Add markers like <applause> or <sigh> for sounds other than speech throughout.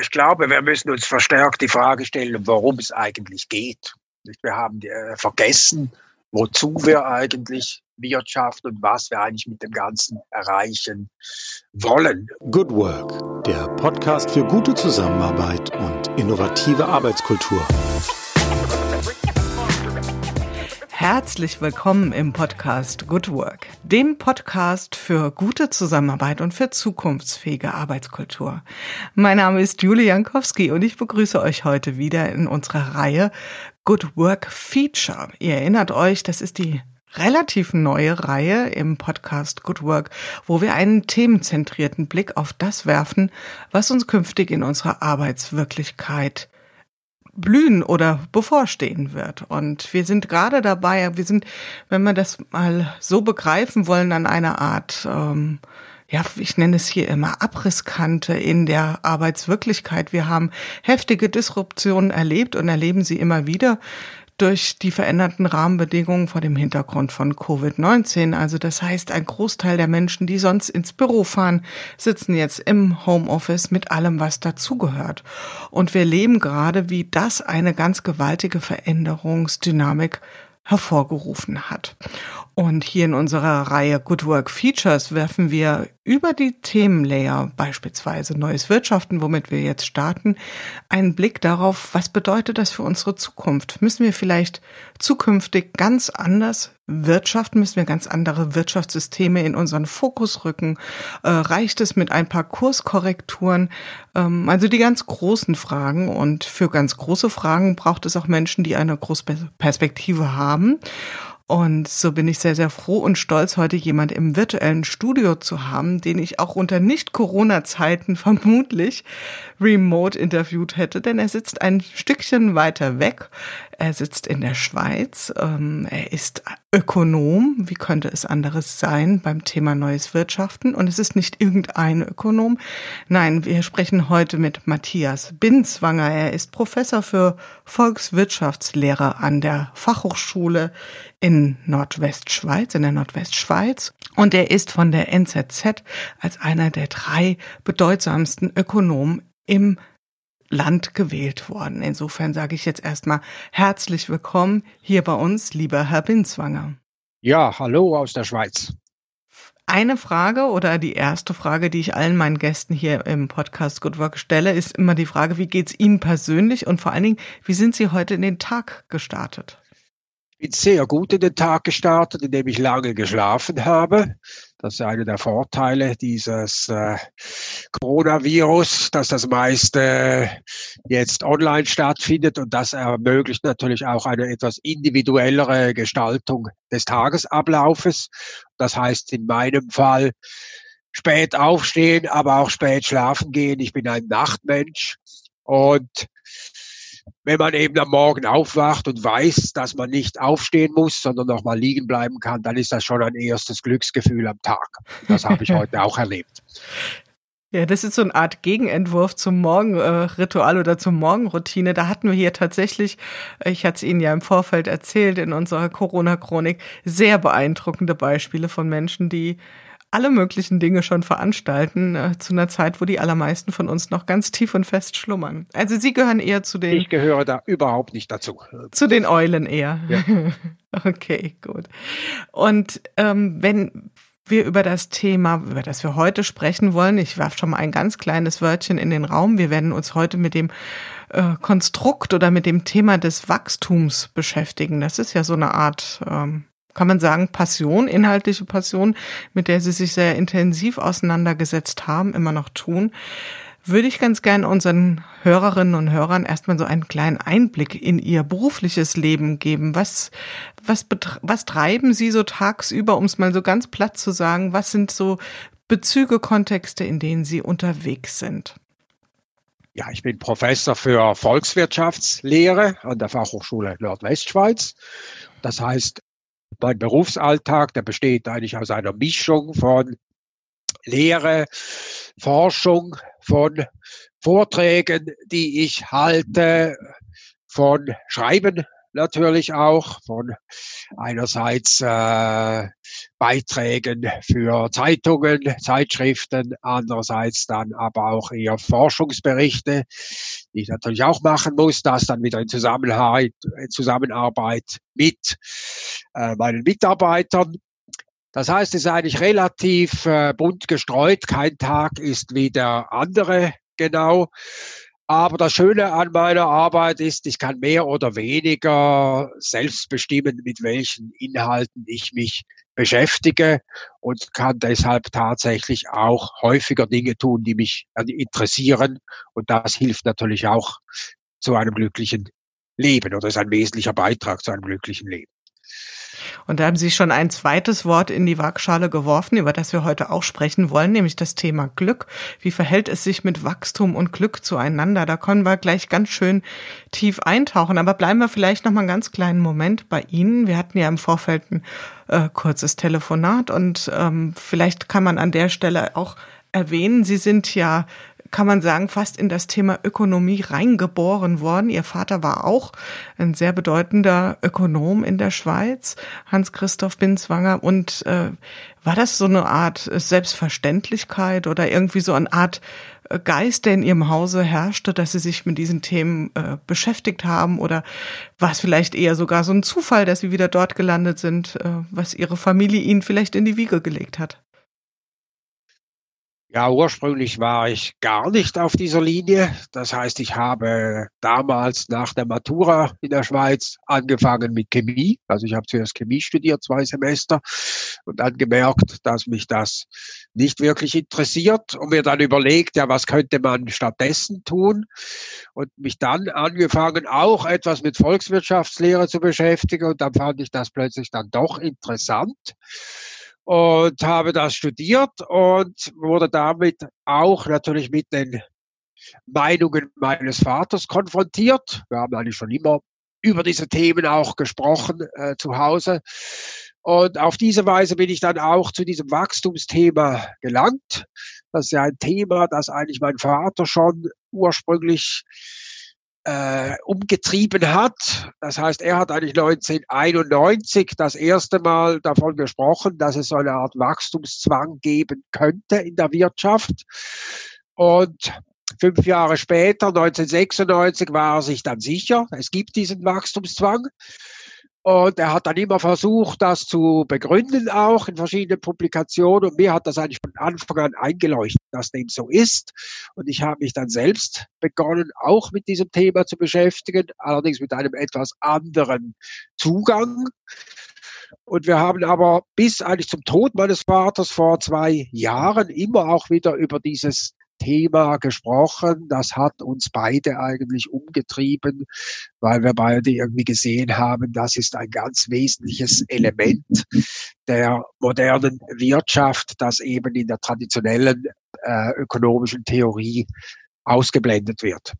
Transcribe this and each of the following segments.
Ich glaube, wir müssen uns verstärkt die Frage stellen, worum es eigentlich geht. Wir haben äh, vergessen, wozu wir eigentlich Wirtschaft und was wir eigentlich mit dem Ganzen erreichen wollen. Good Work, der Podcast für gute Zusammenarbeit und innovative Arbeitskultur. Herzlich willkommen im Podcast Good Work, dem Podcast für gute Zusammenarbeit und für zukunftsfähige Arbeitskultur. Mein Name ist Julie Jankowski und ich begrüße euch heute wieder in unserer Reihe Good Work Feature. Ihr erinnert euch, das ist die relativ neue Reihe im Podcast Good Work, wo wir einen themenzentrierten Blick auf das werfen, was uns künftig in unserer Arbeitswirklichkeit blühen oder bevorstehen wird. Und wir sind gerade dabei, wir sind, wenn wir das mal so begreifen wollen, an einer Art, ähm, ja, ich nenne es hier immer Abrisskante in der Arbeitswirklichkeit. Wir haben heftige Disruptionen erlebt und erleben sie immer wieder durch die veränderten Rahmenbedingungen vor dem Hintergrund von Covid-19. Also das heißt, ein Großteil der Menschen, die sonst ins Büro fahren, sitzen jetzt im Homeoffice mit allem, was dazugehört. Und wir leben gerade, wie das eine ganz gewaltige Veränderungsdynamik hervorgerufen hat. Und hier in unserer Reihe Good Work Features werfen wir über die Themenlayer, beispielsweise neues Wirtschaften, womit wir jetzt starten, einen Blick darauf, was bedeutet das für unsere Zukunft? Müssen wir vielleicht zukünftig ganz anders wirtschaften? Müssen wir ganz andere Wirtschaftssysteme in unseren Fokus rücken? Äh, reicht es mit ein paar Kurskorrekturen? Ähm, also die ganz großen Fragen. Und für ganz große Fragen braucht es auch Menschen, die eine große Perspektive haben. Und so bin ich sehr, sehr froh und stolz, heute jemand im virtuellen Studio zu haben, den ich auch unter Nicht-Corona-Zeiten <laughs> vermutlich remote interviewt hätte, denn er sitzt ein Stückchen weiter weg. Er sitzt in der Schweiz. Ähm, er ist Ökonom. Wie könnte es anderes sein beim Thema neues Wirtschaften? Und es ist nicht irgendein Ökonom. Nein, wir sprechen heute mit Matthias Binzwanger. Er ist Professor für Volkswirtschaftslehre an der Fachhochschule in Nordwestschweiz, in der Nordwestschweiz. Und er ist von der NZZ als einer der drei bedeutsamsten Ökonomen im Land gewählt worden. Insofern sage ich jetzt erstmal herzlich willkommen hier bei uns, lieber Herr Binzwanger. Ja, hallo aus der Schweiz. Eine Frage oder die erste Frage, die ich allen meinen Gästen hier im Podcast Good Work stelle, ist immer die Frage, wie geht's Ihnen persönlich und vor allen Dingen, wie sind Sie heute in den Tag gestartet? bin sehr gut in den Tag gestartet, indem ich lange geschlafen habe. Das ist einer der Vorteile dieses äh, Coronavirus, dass das meiste jetzt online stattfindet und das ermöglicht natürlich auch eine etwas individuellere Gestaltung des Tagesablaufes. Das heißt in meinem Fall spät aufstehen, aber auch spät schlafen gehen. Ich bin ein Nachtmensch und wenn man eben am Morgen aufwacht und weiß, dass man nicht aufstehen muss, sondern noch mal liegen bleiben kann, dann ist das schon ein erstes Glücksgefühl am Tag. Das habe ich <laughs> heute auch erlebt. Ja, das ist so eine Art Gegenentwurf zum Morgenritual oder zur Morgenroutine. Da hatten wir hier tatsächlich, ich hatte es Ihnen ja im Vorfeld erzählt in unserer Corona-Chronik, sehr beeindruckende Beispiele von Menschen, die alle möglichen Dinge schon veranstalten, äh, zu einer Zeit, wo die allermeisten von uns noch ganz tief und fest schlummern. Also Sie gehören eher zu den. Ich gehöre da überhaupt nicht dazu. Zu den Eulen eher. Ja. <laughs> okay, gut. Und ähm, wenn wir über das Thema, über das wir heute sprechen wollen, ich werfe schon mal ein ganz kleines Wörtchen in den Raum. Wir werden uns heute mit dem äh, Konstrukt oder mit dem Thema des Wachstums beschäftigen. Das ist ja so eine Art ähm, kann man sagen, Passion, inhaltliche Passion, mit der Sie sich sehr intensiv auseinandergesetzt haben, immer noch tun, würde ich ganz gern unseren Hörerinnen und Hörern erstmal so einen kleinen Einblick in ihr berufliches Leben geben. Was, was, was treiben Sie so tagsüber, um es mal so ganz platt zu sagen? Was sind so Bezüge, Kontexte, in denen Sie unterwegs sind? Ja, ich bin Professor für Volkswirtschaftslehre an der Fachhochschule Nordwestschweiz. Das heißt, mein Berufsalltag, der besteht eigentlich aus einer Mischung von Lehre, Forschung, von Vorträgen, die ich halte, von Schreiben natürlich auch von einerseits äh, Beiträgen für Zeitungen, Zeitschriften, andererseits dann aber auch eher Forschungsberichte, die ich natürlich auch machen muss, das dann wieder in Zusammenarbeit, in Zusammenarbeit mit äh, meinen Mitarbeitern. Das heißt, es ist eigentlich relativ äh, bunt gestreut. Kein Tag ist wie der andere genau. Aber das Schöne an meiner Arbeit ist, ich kann mehr oder weniger selbst bestimmen, mit welchen Inhalten ich mich beschäftige und kann deshalb tatsächlich auch häufiger Dinge tun, die mich interessieren. Und das hilft natürlich auch zu einem glücklichen Leben oder ist ein wesentlicher Beitrag zu einem glücklichen Leben. Und da haben Sie schon ein zweites Wort in die Waagschale geworfen, über das wir heute auch sprechen wollen, nämlich das Thema Glück. Wie verhält es sich mit Wachstum und Glück zueinander? Da können wir gleich ganz schön tief eintauchen. Aber bleiben wir vielleicht noch mal einen ganz kleinen Moment bei Ihnen. Wir hatten ja im Vorfeld ein äh, kurzes Telefonat und ähm, vielleicht kann man an der Stelle auch erwähnen, Sie sind ja kann man sagen, fast in das Thema Ökonomie reingeboren worden. Ihr Vater war auch ein sehr bedeutender Ökonom in der Schweiz, Hans-Christoph Binswanger. Und äh, war das so eine Art Selbstverständlichkeit oder irgendwie so eine Art äh, Geist, der in Ihrem Hause herrschte, dass Sie sich mit diesen Themen äh, beschäftigt haben? Oder war es vielleicht eher sogar so ein Zufall, dass Sie wieder dort gelandet sind, äh, was Ihre Familie Ihnen vielleicht in die Wiege gelegt hat? Ja, ursprünglich war ich gar nicht auf dieser Linie. Das heißt, ich habe damals nach der Matura in der Schweiz angefangen mit Chemie. Also ich habe zuerst Chemie studiert, zwei Semester, und dann gemerkt, dass mich das nicht wirklich interessiert und mir dann überlegt, ja, was könnte man stattdessen tun? Und mich dann angefangen, auch etwas mit Volkswirtschaftslehre zu beschäftigen. Und dann fand ich das plötzlich dann doch interessant und habe das studiert und wurde damit auch natürlich mit den Meinungen meines Vaters konfrontiert. Wir haben eigentlich schon immer über diese Themen auch gesprochen äh, zu Hause. Und auf diese Weise bin ich dann auch zu diesem Wachstumsthema gelangt. Das ist ja ein Thema, das eigentlich mein Vater schon ursprünglich äh, umgetrieben hat. Das heißt, er hat eigentlich 1991 das erste Mal davon gesprochen, dass es so eine Art Wachstumszwang geben könnte in der Wirtschaft. Und fünf Jahre später, 1996, war er sich dann sicher, es gibt diesen Wachstumszwang. Und er hat dann immer versucht, das zu begründen, auch in verschiedenen Publikationen. Und mir hat das eigentlich von Anfang an eingeleuchtet, dass dem so ist. Und ich habe mich dann selbst begonnen, auch mit diesem Thema zu beschäftigen, allerdings mit einem etwas anderen Zugang. Und wir haben aber bis eigentlich zum Tod meines Vaters vor zwei Jahren immer auch wieder über dieses Thema gesprochen. Das hat uns beide eigentlich umgetrieben, weil wir beide irgendwie gesehen haben, das ist ein ganz wesentliches Element der modernen Wirtschaft, das eben in der traditionellen äh, ökonomischen Theorie ausgeblendet wird.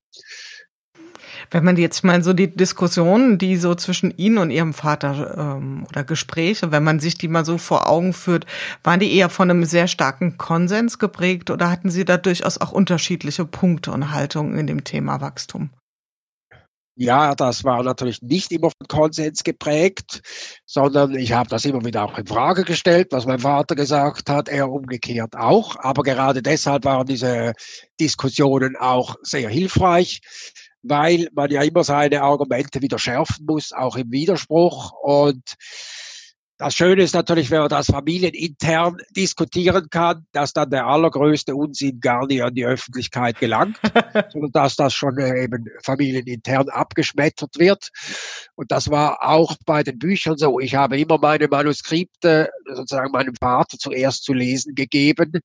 Wenn man jetzt mal so die Diskussionen, die so zwischen Ihnen und Ihrem Vater ähm, oder Gespräche, wenn man sich die mal so vor Augen führt, waren die eher von einem sehr starken Konsens geprägt oder hatten Sie da durchaus auch unterschiedliche Punkte und Haltungen in dem Thema Wachstum? Ja, das war natürlich nicht immer von Konsens geprägt, sondern ich habe das immer wieder auch in Frage gestellt, was mein Vater gesagt hat, er umgekehrt auch. Aber gerade deshalb waren diese Diskussionen auch sehr hilfreich, weil man ja immer seine Argumente wieder schärfen muss, auch im Widerspruch. Und das Schöne ist natürlich, wenn man das familienintern diskutieren kann, dass dann der allergrößte Unsinn gar nicht an die Öffentlichkeit gelangt, <laughs> sondern dass das schon äh, eben familienintern abgeschmettert wird. Und das war auch bei den Büchern so. Ich habe immer meine Manuskripte sozusagen meinem Vater zuerst zu lesen gegeben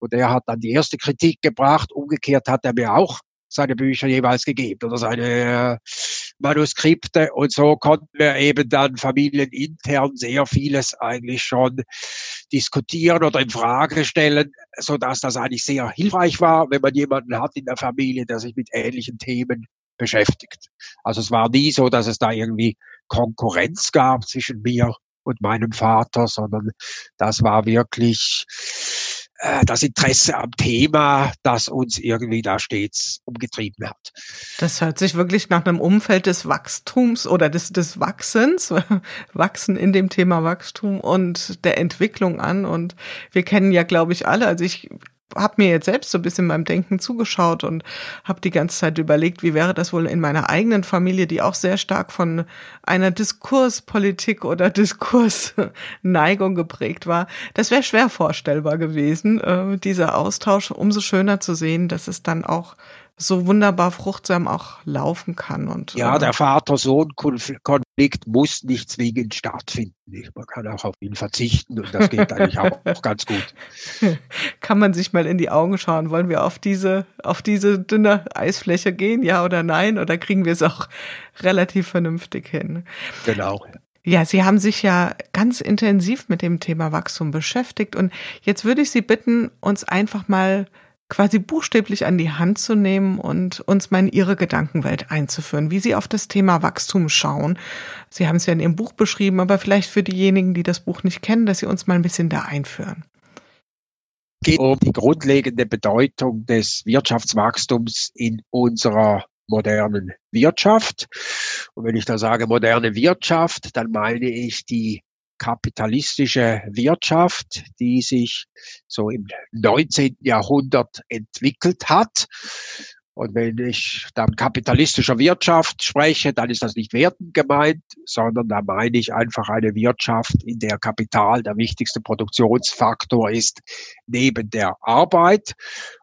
und er hat dann die erste Kritik gebracht. Umgekehrt hat er mir auch seine Bücher jeweils gegeben oder seine äh, Manuskripte und so konnten wir eben dann familienintern sehr vieles eigentlich schon diskutieren oder in Frage stellen, so dass das eigentlich sehr hilfreich war, wenn man jemanden hat in der Familie, der sich mit ähnlichen Themen beschäftigt. Also es war nie so, dass es da irgendwie Konkurrenz gab zwischen mir und meinem Vater, sondern das war wirklich das Interesse am Thema, das uns irgendwie da stets umgetrieben hat. Das hört sich wirklich nach einem Umfeld des Wachstums oder des, des Wachsens, <laughs> Wachsen in dem Thema Wachstum und der Entwicklung an. Und wir kennen ja, glaube ich, alle, also ich habe mir jetzt selbst so ein bisschen beim Denken zugeschaut und habe die ganze Zeit überlegt, wie wäre das wohl in meiner eigenen Familie, die auch sehr stark von einer Diskurspolitik oder <laughs> Diskursneigung geprägt war. Das wäre schwer vorstellbar gewesen, äh, dieser Austausch. Umso schöner zu sehen, dass es dann auch so wunderbar fruchtsam auch laufen kann. Und, ja, äh, der Vater-Sohn-Konflikt muss nicht zwingend stattfinden. Man kann auch auf ihn verzichten und das geht eigentlich auch, <laughs> auch ganz gut. Kann man sich mal in die Augen schauen? Wollen wir auf diese, auf diese dünne Eisfläche gehen, ja oder nein? Oder kriegen wir es auch relativ vernünftig hin? Genau. Ja, Sie haben sich ja ganz intensiv mit dem Thema Wachstum beschäftigt und jetzt würde ich Sie bitten, uns einfach mal quasi buchstäblich an die Hand zu nehmen und uns mal in Ihre Gedankenwelt einzuführen, wie Sie auf das Thema Wachstum schauen. Sie haben es ja in Ihrem Buch beschrieben, aber vielleicht für diejenigen, die das Buch nicht kennen, dass Sie uns mal ein bisschen da einführen. Es geht um die grundlegende Bedeutung des Wirtschaftswachstums in unserer modernen Wirtschaft. Und wenn ich da sage moderne Wirtschaft, dann meine ich die kapitalistische Wirtschaft, die sich so im 19. Jahrhundert entwickelt hat. Und wenn ich dann kapitalistischer Wirtschaft spreche, dann ist das nicht wertend gemeint, sondern da meine ich einfach eine Wirtschaft, in der Kapital der wichtigste Produktionsfaktor ist neben der Arbeit.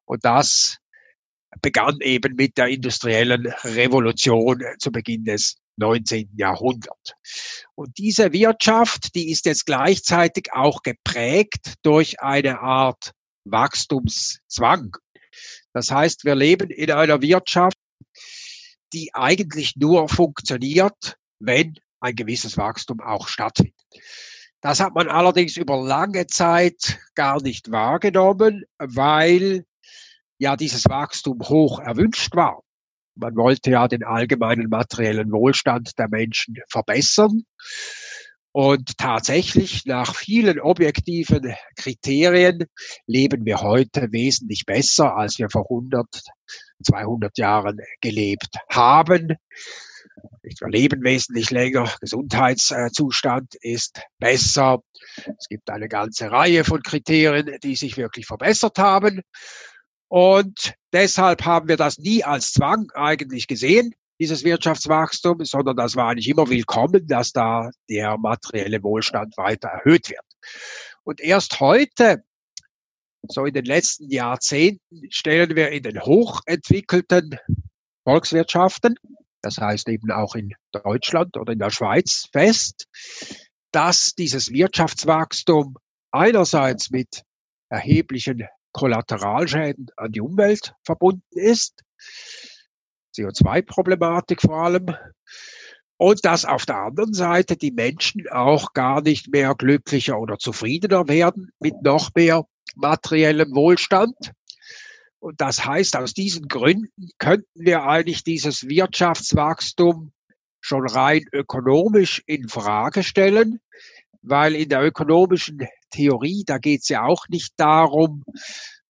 Und das begann eben mit der industriellen Revolution zu Beginn des 19. Jahrhundert. Und diese Wirtschaft, die ist jetzt gleichzeitig auch geprägt durch eine Art Wachstumszwang. Das heißt, wir leben in einer Wirtschaft, die eigentlich nur funktioniert, wenn ein gewisses Wachstum auch stattfindet. Das hat man allerdings über lange Zeit gar nicht wahrgenommen, weil ja dieses Wachstum hoch erwünscht war. Man wollte ja den allgemeinen materiellen Wohlstand der Menschen verbessern. Und tatsächlich, nach vielen objektiven Kriterien leben wir heute wesentlich besser, als wir vor 100, 200 Jahren gelebt haben. Wir leben wesentlich länger, Gesundheitszustand ist besser. Es gibt eine ganze Reihe von Kriterien, die sich wirklich verbessert haben. Und deshalb haben wir das nie als Zwang eigentlich gesehen, dieses Wirtschaftswachstum, sondern das war eigentlich immer willkommen, dass da der materielle Wohlstand weiter erhöht wird. Und erst heute, so in den letzten Jahrzehnten, stellen wir in den hochentwickelten Volkswirtschaften, das heißt eben auch in Deutschland oder in der Schweiz fest, dass dieses Wirtschaftswachstum einerseits mit erheblichen Kollateralschäden an die Umwelt verbunden ist. CO2-Problematik vor allem. Und dass auf der anderen Seite die Menschen auch gar nicht mehr glücklicher oder zufriedener werden mit noch mehr materiellem Wohlstand. Und das heißt, aus diesen Gründen könnten wir eigentlich dieses Wirtschaftswachstum schon rein ökonomisch in Frage stellen, weil in der ökonomischen Theorie, da geht es ja auch nicht darum,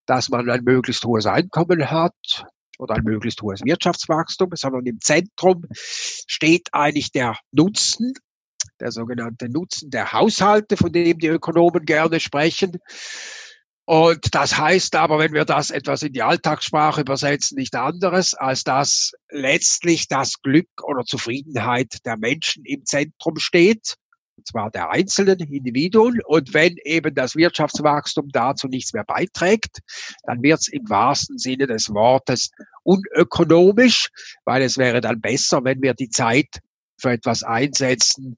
dass man ein möglichst hohes Einkommen hat oder ein möglichst hohes Wirtschaftswachstum, sondern im Zentrum steht eigentlich der Nutzen, der sogenannte Nutzen der Haushalte, von dem die Ökonomen gerne sprechen. Und das heißt aber, wenn wir das etwas in die Alltagssprache übersetzen, nicht anderes, als dass letztlich das Glück oder Zufriedenheit der Menschen im Zentrum steht und zwar der einzelnen Individuen. Und wenn eben das Wirtschaftswachstum dazu nichts mehr beiträgt, dann wird es im wahrsten Sinne des Wortes unökonomisch, weil es wäre dann besser, wenn wir die Zeit für etwas einsetzen,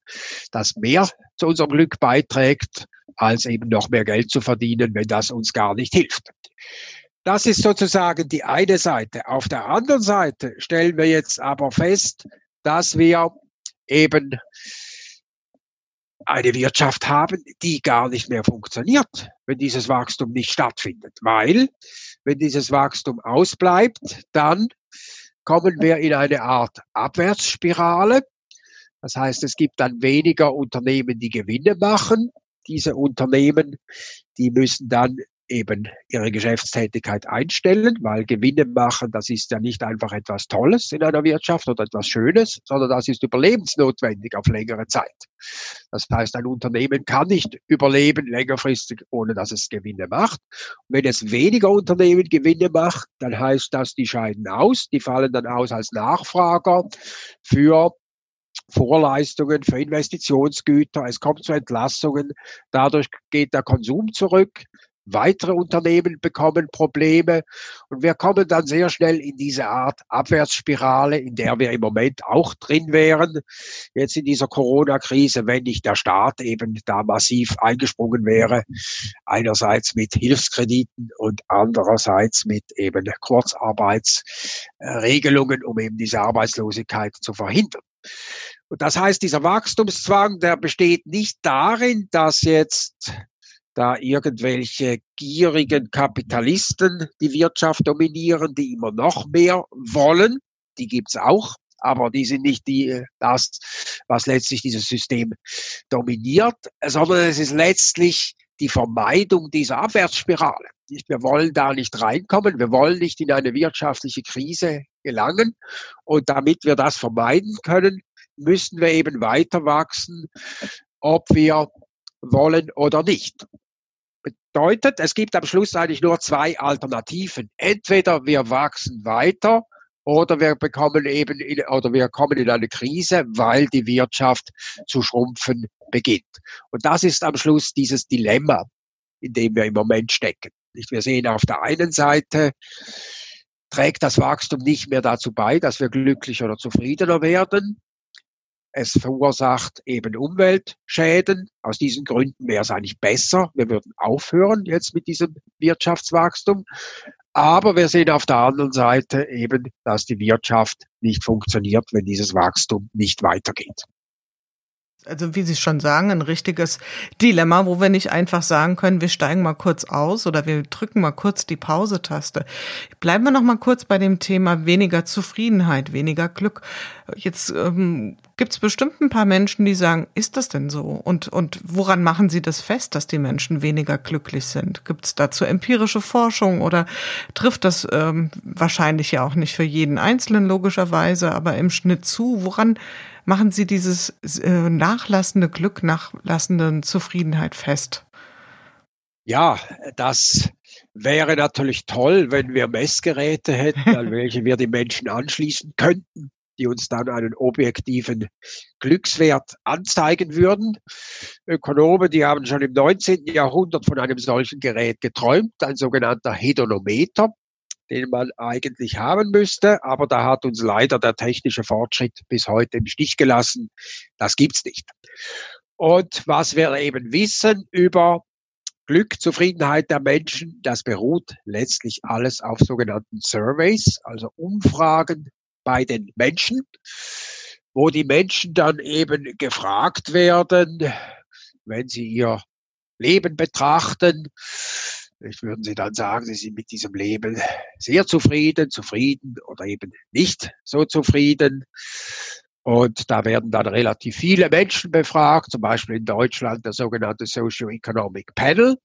das mehr zu unserem Glück beiträgt, als eben noch mehr Geld zu verdienen, wenn das uns gar nicht hilft. Das ist sozusagen die eine Seite. Auf der anderen Seite stellen wir jetzt aber fest, dass wir eben eine Wirtschaft haben, die gar nicht mehr funktioniert, wenn dieses Wachstum nicht stattfindet. Weil, wenn dieses Wachstum ausbleibt, dann kommen wir in eine Art Abwärtsspirale. Das heißt, es gibt dann weniger Unternehmen, die Gewinne machen. Diese Unternehmen, die müssen dann eben ihre Geschäftstätigkeit einstellen, weil Gewinne machen, das ist ja nicht einfach etwas Tolles in einer Wirtschaft oder etwas Schönes, sondern das ist überlebensnotwendig auf längere Zeit. Das heißt, ein Unternehmen kann nicht überleben längerfristig, ohne dass es Gewinne macht. Und wenn es weniger Unternehmen Gewinne macht, dann heißt das, die scheiden aus, die fallen dann aus als Nachfrager für Vorleistungen für Investitionsgüter, es kommt zu Entlassungen, dadurch geht der Konsum zurück, weitere Unternehmen bekommen Probleme und wir kommen dann sehr schnell in diese Art Abwärtsspirale, in der wir im Moment auch drin wären. Jetzt in dieser Corona-Krise, wenn nicht der Staat eben da massiv eingesprungen wäre, einerseits mit Hilfskrediten und andererseits mit eben Kurzarbeitsregelungen, um eben diese Arbeitslosigkeit zu verhindern. Und das heißt, dieser Wachstumszwang, der besteht nicht darin, dass jetzt da irgendwelche gierigen Kapitalisten die Wirtschaft dominieren, die immer noch mehr wollen. Die gibt's auch, aber die sind nicht die, das, was letztlich dieses System dominiert, sondern es ist letztlich die Vermeidung dieser Abwärtsspirale. Wir wollen da nicht reinkommen, wir wollen nicht in eine wirtschaftliche Krise gelangen. Und damit wir das vermeiden können, müssen wir eben weiter wachsen, ob wir wollen oder nicht bedeutet, es gibt am Schluss eigentlich nur zwei Alternativen. Entweder wir wachsen weiter oder wir bekommen eben in, oder wir kommen in eine Krise, weil die Wirtschaft zu schrumpfen beginnt. Und das ist am Schluss dieses Dilemma, in dem wir im Moment stecken. Wir sehen auf der einen Seite, trägt das Wachstum nicht mehr dazu bei, dass wir glücklicher oder zufriedener werden. Es verursacht eben Umweltschäden. Aus diesen Gründen wäre es eigentlich besser. Wir würden aufhören jetzt mit diesem Wirtschaftswachstum. Aber wir sehen auf der anderen Seite eben, dass die Wirtschaft nicht funktioniert, wenn dieses Wachstum nicht weitergeht also wie Sie schon sagen, ein richtiges Dilemma, wo wir nicht einfach sagen können, wir steigen mal kurz aus oder wir drücken mal kurz die Pause-Taste. Bleiben wir noch mal kurz bei dem Thema weniger Zufriedenheit, weniger Glück. Jetzt ähm, gibt es bestimmt ein paar Menschen, die sagen, ist das denn so? Und, und woran machen Sie das fest, dass die Menschen weniger glücklich sind? Gibt es dazu empirische Forschung oder trifft das ähm, wahrscheinlich ja auch nicht für jeden Einzelnen logischerweise, aber im Schnitt zu? Woran machen Sie dieses äh, nachlassende Glück, nachlassende Zufriedenheit fest? Ja, das wäre natürlich toll, wenn wir Messgeräte hätten, an welche wir die Menschen anschließen könnten, die uns dann einen objektiven Glückswert anzeigen würden. Ökonomen, die haben schon im 19. Jahrhundert von einem solchen Gerät geträumt, ein sogenannter Hedonometer den man eigentlich haben müsste. Aber da hat uns leider der technische Fortschritt bis heute im Stich gelassen. Das gibt's nicht. Und was wir eben wissen über Glück, Zufriedenheit der Menschen, das beruht letztlich alles auf sogenannten Surveys, also Umfragen bei den Menschen, wo die Menschen dann eben gefragt werden, wenn sie ihr Leben betrachten, Vielleicht würden Sie dann sagen, Sie sind mit diesem Leben sehr zufrieden, zufrieden oder eben nicht so zufrieden. Und da werden dann relativ viele Menschen befragt, zum Beispiel in Deutschland der sogenannte Socio-Economic Panel.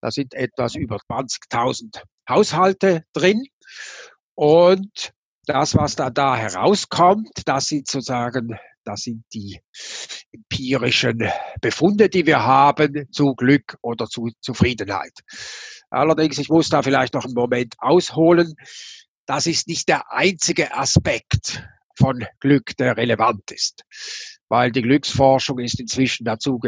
Da sind etwas über 20.000 Haushalte drin. Und das, was da, da herauskommt, das sind sozusagen das sind die empirischen Befunde, die wir haben zu Glück oder zu Zufriedenheit. Allerdings, ich muss da vielleicht noch einen Moment ausholen. Das ist nicht der einzige Aspekt von Glück, der relevant ist. Weil die Glücksforschung ist inzwischen dazu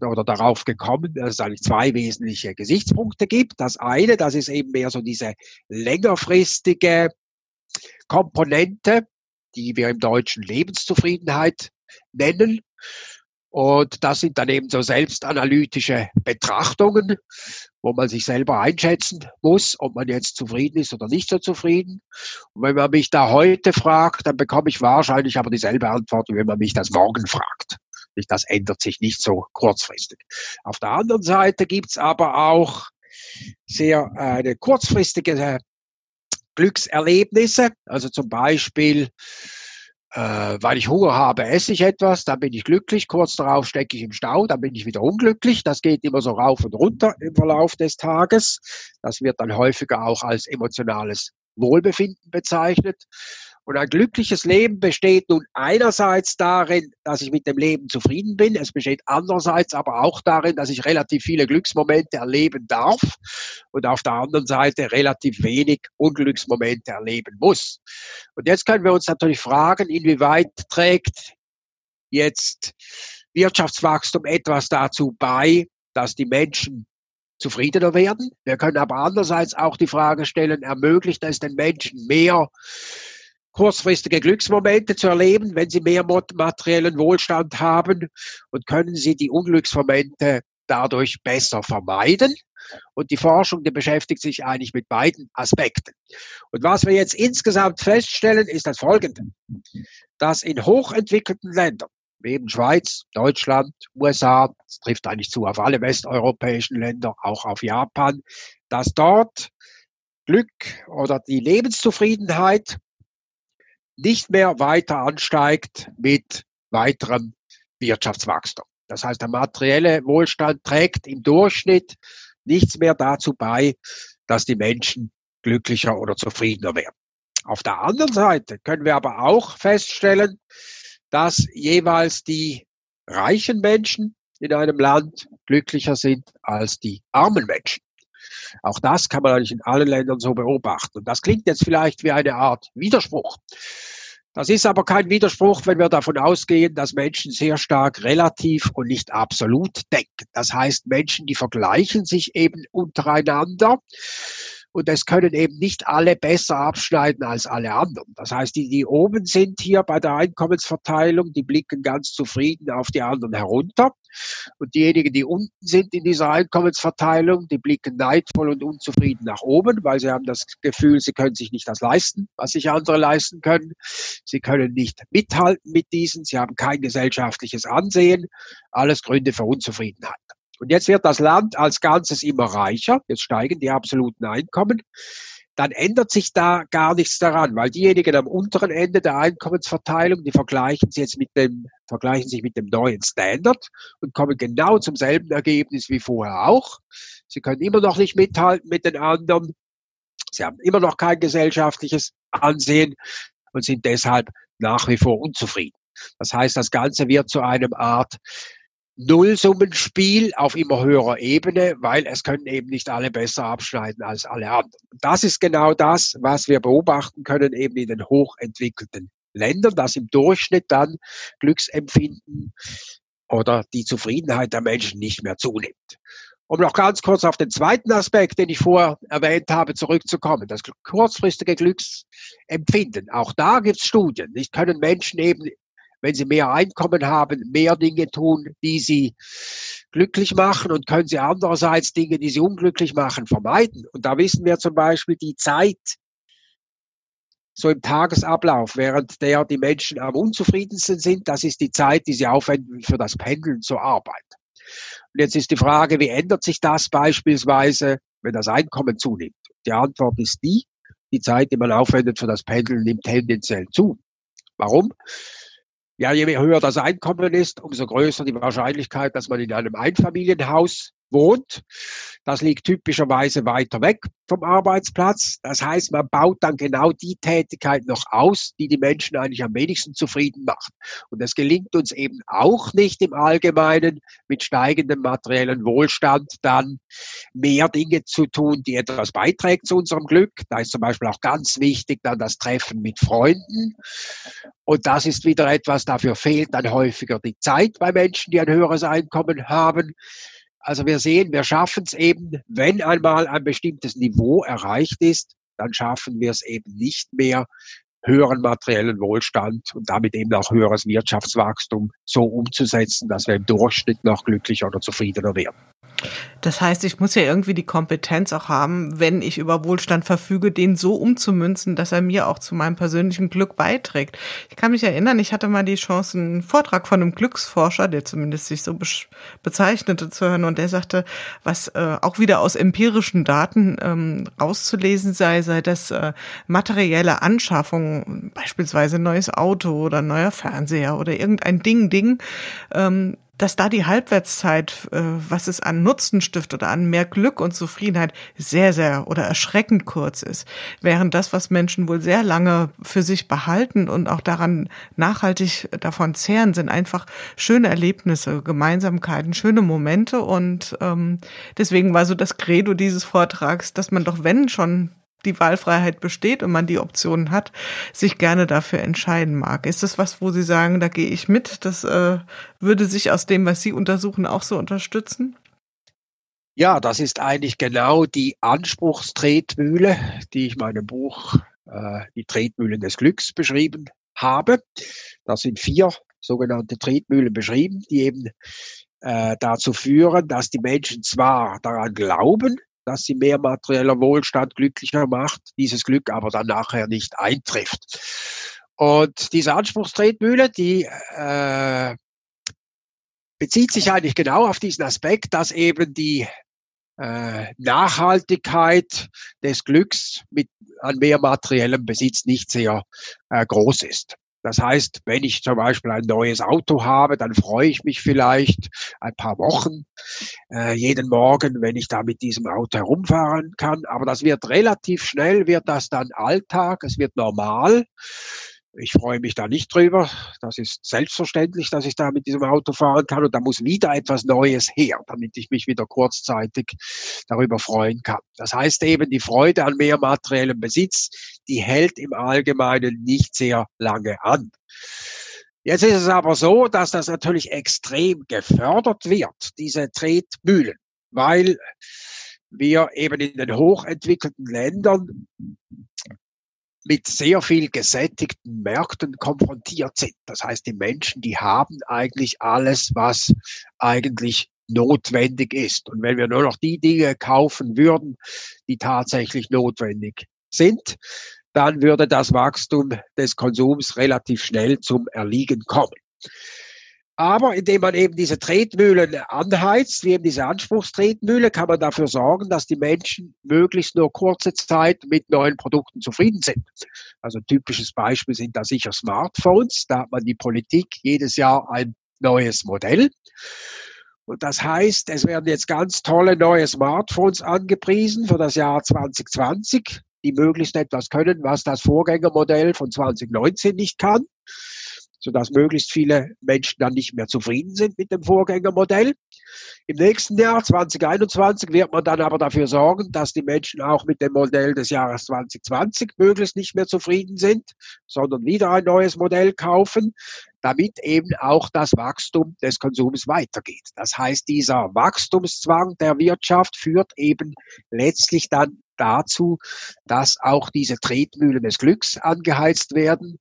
oder darauf gekommen, dass es eigentlich zwei wesentliche Gesichtspunkte gibt. Das eine, das ist eben mehr so diese längerfristige Komponente, die wir im Deutschen Lebenszufriedenheit nennen. Und das sind dann eben so selbstanalytische Betrachtungen, wo man sich selber einschätzen muss, ob man jetzt zufrieden ist oder nicht so zufrieden. Und wenn man mich da heute fragt, dann bekomme ich wahrscheinlich aber dieselbe Antwort, wie wenn man mich das morgen fragt. Das ändert sich nicht so kurzfristig. Auf der anderen Seite gibt's aber auch sehr äh, eine kurzfristige Glückserlebnisse, also zum Beispiel Äh, weil ich Hunger habe, esse ich etwas, dann bin ich glücklich, kurz darauf stecke ich im Stau, dann bin ich wieder unglücklich. Das geht immer so rauf und runter im Verlauf des Tages. Das wird dann häufiger auch als emotionales Wohlbefinden bezeichnet. Und ein glückliches Leben besteht nun einerseits darin, dass ich mit dem Leben zufrieden bin. Es besteht andererseits aber auch darin, dass ich relativ viele Glücksmomente erleben darf und auf der anderen Seite relativ wenig Unglücksmomente erleben muss. Und jetzt können wir uns natürlich fragen, inwieweit trägt jetzt Wirtschaftswachstum etwas dazu bei, dass die Menschen zufriedener werden. Wir können aber andererseits auch die Frage stellen, ermöglicht es den Menschen mehr kurzfristige Glücksmomente zu erleben, wenn sie mehr materiellen Wohlstand haben und können sie die Unglücksmomente dadurch besser vermeiden. Und die Forschung, die beschäftigt sich eigentlich mit beiden Aspekten. Und was wir jetzt insgesamt feststellen, ist das Folgende, dass in hochentwickelten Ländern, wie eben Schweiz, Deutschland, USA, das trifft eigentlich zu auf alle westeuropäischen Länder, auch auf Japan, dass dort Glück oder die Lebenszufriedenheit nicht mehr weiter ansteigt mit weiterem Wirtschaftswachstum. Das heißt, der materielle Wohlstand trägt im Durchschnitt nichts mehr dazu bei, dass die Menschen glücklicher oder zufriedener werden. Auf der anderen Seite können wir aber auch feststellen, dass jeweils die reichen Menschen in einem Land glücklicher sind als die armen Menschen. Auch das kann man eigentlich in allen Ländern so beobachten. Und das klingt jetzt vielleicht wie eine Art Widerspruch. Das ist aber kein Widerspruch, wenn wir davon ausgehen, dass Menschen sehr stark relativ und nicht absolut denken. Das heißt, Menschen, die vergleichen sich eben untereinander und es können eben nicht alle besser abschneiden als alle anderen. Das heißt, die, die oben sind hier bei der Einkommensverteilung, die blicken ganz zufrieden auf die anderen herunter. Und diejenigen, die unten sind in dieser Einkommensverteilung, die blicken neidvoll und unzufrieden nach oben, weil sie haben das Gefühl, sie können sich nicht das leisten, was sich andere leisten können. Sie können nicht mithalten mit diesen, sie haben kein gesellschaftliches Ansehen. Alles Gründe für Unzufriedenheit. Und jetzt wird das Land als Ganzes immer reicher, jetzt steigen die absoluten Einkommen, dann ändert sich da gar nichts daran, weil diejenigen am unteren Ende der Einkommensverteilung, die vergleichen sich jetzt mit dem, vergleichen sich mit dem neuen Standard und kommen genau zum selben Ergebnis wie vorher auch. Sie können immer noch nicht mithalten mit den anderen. Sie haben immer noch kein gesellschaftliches Ansehen und sind deshalb nach wie vor unzufrieden. Das heißt, das Ganze wird zu einem Art Nullsummenspiel auf immer höherer Ebene, weil es können eben nicht alle besser abschneiden als alle anderen. Das ist genau das, was wir beobachten können eben in den hochentwickelten Ländern, dass im Durchschnitt dann Glücksempfinden oder die Zufriedenheit der Menschen nicht mehr zunimmt. Um noch ganz kurz auf den zweiten Aspekt, den ich vorher erwähnt habe, zurückzukommen, das kurzfristige Glücksempfinden. Auch da gibt es Studien. Nicht können Menschen eben wenn sie mehr Einkommen haben, mehr Dinge tun, die sie glücklich machen und können sie andererseits Dinge, die sie unglücklich machen, vermeiden. Und da wissen wir zum Beispiel die Zeit, so im Tagesablauf, während der die Menschen am unzufriedensten sind, das ist die Zeit, die sie aufwenden für das Pendeln zur Arbeit. Und jetzt ist die Frage, wie ändert sich das beispielsweise, wenn das Einkommen zunimmt? Die Antwort ist die, die Zeit, die man aufwendet für das Pendeln, nimmt tendenziell zu. Warum? Ja, je höher das Einkommen ist, umso größer die Wahrscheinlichkeit, dass man in einem Einfamilienhaus wohnt. Das liegt typischerweise weiter weg vom Arbeitsplatz. Das heißt, man baut dann genau die Tätigkeit noch aus, die die Menschen eigentlich am wenigsten zufrieden macht. Und es gelingt uns eben auch nicht im Allgemeinen mit steigendem materiellen Wohlstand dann mehr Dinge zu tun, die etwas beiträgt zu unserem Glück. Da ist zum Beispiel auch ganz wichtig dann das Treffen mit Freunden. Und das ist wieder etwas, dafür fehlt dann häufiger die Zeit bei Menschen, die ein höheres Einkommen haben. Also wir sehen, wir schaffen es eben, wenn einmal ein bestimmtes Niveau erreicht ist, dann schaffen wir es eben nicht mehr, höheren materiellen Wohlstand und damit eben auch höheres Wirtschaftswachstum so umzusetzen, dass wir im Durchschnitt noch glücklicher oder zufriedener werden. Das heißt, ich muss ja irgendwie die Kompetenz auch haben, wenn ich über Wohlstand verfüge, den so umzumünzen, dass er mir auch zu meinem persönlichen Glück beiträgt. Ich kann mich erinnern, ich hatte mal die Chance, einen Vortrag von einem Glücksforscher, der zumindest sich so bezeichnete, zu hören und der sagte, was äh, auch wieder aus empirischen Daten ähm, rauszulesen sei, sei das äh, materielle Anschaffung, beispielsweise neues Auto oder neuer Fernseher oder irgendein Ding, Ding, ähm, dass da die Halbwertszeit, äh, was es an Nutzen stiftet oder an mehr Glück und Zufriedenheit, sehr, sehr oder erschreckend kurz ist. Während das, was Menschen wohl sehr lange für sich behalten und auch daran nachhaltig davon zehren, sind einfach schöne Erlebnisse, Gemeinsamkeiten, schöne Momente. Und ähm, deswegen war so das Credo dieses Vortrags, dass man doch, wenn schon die Wahlfreiheit besteht und man die Optionen hat, sich gerne dafür entscheiden mag. Ist das was, wo Sie sagen, da gehe ich mit? Das äh, würde sich aus dem, was Sie untersuchen, auch so unterstützen? Ja, das ist eigentlich genau die Anspruchstretmühle, die ich in meinem Buch äh, Die Tretmühlen des Glücks beschrieben habe. Da sind vier sogenannte Tretmühlen beschrieben, die eben äh, dazu führen, dass die Menschen zwar daran glauben, dass sie mehr materieller Wohlstand glücklicher macht, dieses Glück aber dann nachher nicht eintrifft. Und diese Anspruchstretmühle, die äh, bezieht sich eigentlich genau auf diesen Aspekt, dass eben die äh, Nachhaltigkeit des Glücks mit an mehr materiellem Besitz nicht sehr äh, groß ist. Das heißt, wenn ich zum Beispiel ein neues Auto habe, dann freue ich mich vielleicht ein paar Wochen äh, jeden Morgen, wenn ich da mit diesem Auto herumfahren kann. Aber das wird relativ schnell, wird das dann Alltag, es wird normal. Ich freue mich da nicht drüber. Das ist selbstverständlich, dass ich da mit diesem Auto fahren kann. Und da muss wieder etwas Neues her, damit ich mich wieder kurzzeitig darüber freuen kann. Das heißt eben, die Freude an mehr materiellem Besitz, die hält im Allgemeinen nicht sehr lange an. Jetzt ist es aber so, dass das natürlich extrem gefördert wird, diese Tretmühlen, weil wir eben in den hochentwickelten Ländern mit sehr viel gesättigten Märkten konfrontiert sind. Das heißt, die Menschen, die haben eigentlich alles, was eigentlich notwendig ist. Und wenn wir nur noch die Dinge kaufen würden, die tatsächlich notwendig sind, dann würde das Wachstum des Konsums relativ schnell zum Erliegen kommen. Aber indem man eben diese Tretmühlen anheizt, wie eben diese Anspruchstretmühle, kann man dafür sorgen, dass die Menschen möglichst nur kurze Zeit mit neuen Produkten zufrieden sind. Also ein typisches Beispiel sind da sicher Smartphones. Da hat man die Politik jedes Jahr ein neues Modell. Und das heißt, es werden jetzt ganz tolle neue Smartphones angepriesen für das Jahr 2020, die möglichst etwas können, was das Vorgängermodell von 2019 nicht kann sodass möglichst viele Menschen dann nicht mehr zufrieden sind mit dem Vorgängermodell. Im nächsten Jahr 2021 wird man dann aber dafür sorgen, dass die Menschen auch mit dem Modell des Jahres 2020 möglichst nicht mehr zufrieden sind, sondern wieder ein neues Modell kaufen, damit eben auch das Wachstum des Konsums weitergeht. Das heißt, dieser Wachstumszwang der Wirtschaft führt eben letztlich dann dazu, dass auch diese Tretmühlen des Glücks angeheizt werden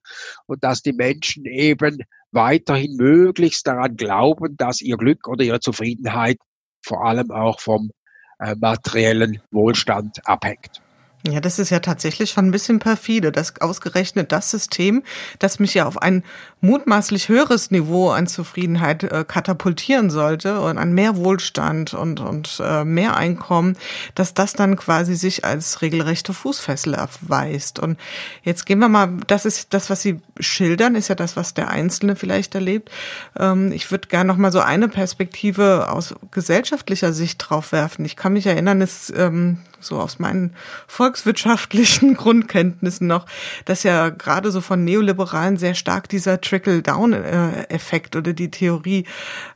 und dass die Menschen eben weiterhin möglichst daran glauben, dass ihr Glück oder ihre Zufriedenheit vor allem auch vom äh, materiellen Wohlstand abhängt. Ja, das ist ja tatsächlich schon ein bisschen perfide, dass ausgerechnet das System, das mich ja auf ein mutmaßlich höheres Niveau an Zufriedenheit äh, katapultieren sollte und an mehr Wohlstand und, und äh, mehr Einkommen, dass das dann quasi sich als regelrechte Fußfessel erweist. Und jetzt gehen wir mal, das ist das, was Sie schildern, ist ja das, was der Einzelne vielleicht erlebt. Ähm, ich würde gerne noch mal so eine Perspektive aus gesellschaftlicher Sicht drauf werfen. Ich kann mich erinnern, es ähm, so aus meinen volkswirtschaftlichen <laughs> Grundkenntnissen noch, dass ja gerade so von Neoliberalen sehr stark dieser Trickle-Down-Effekt oder die Theorie